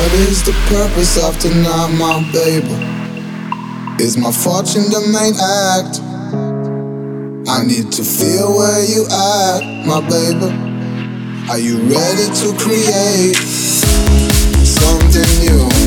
What is the purpose of tonight, my baby? Is my fortune the main act? I need to feel where you at, my baby. Are you ready to create something new?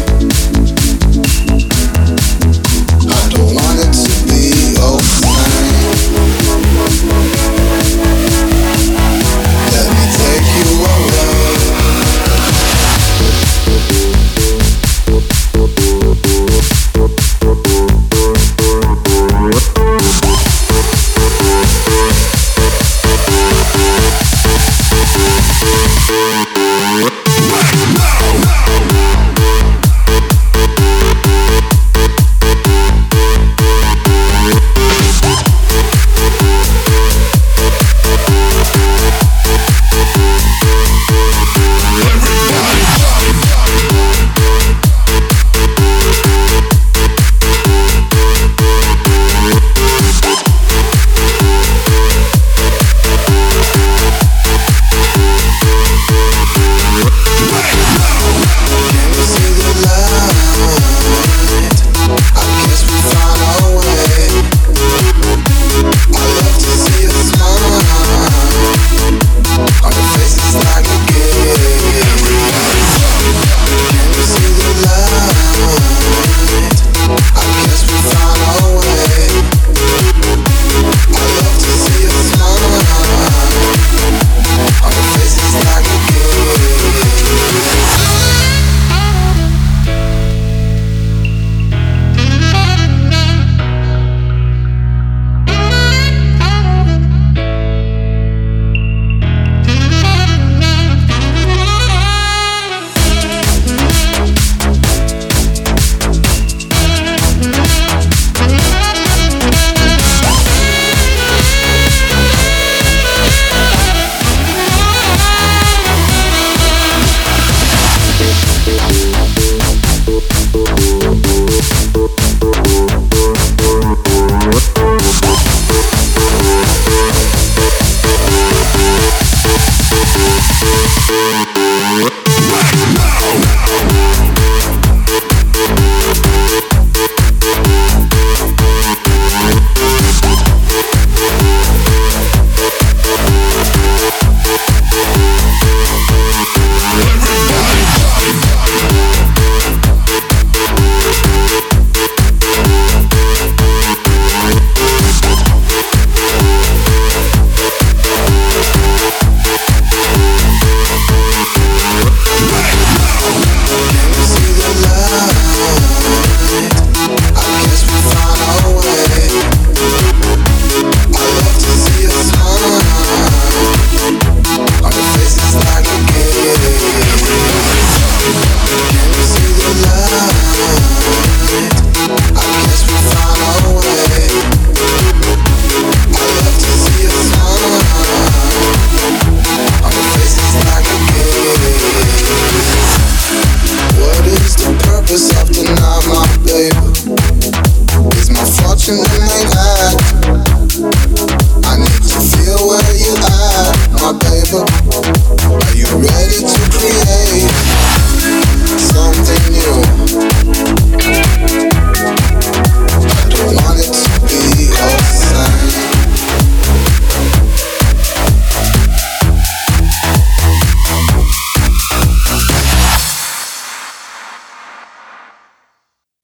yourself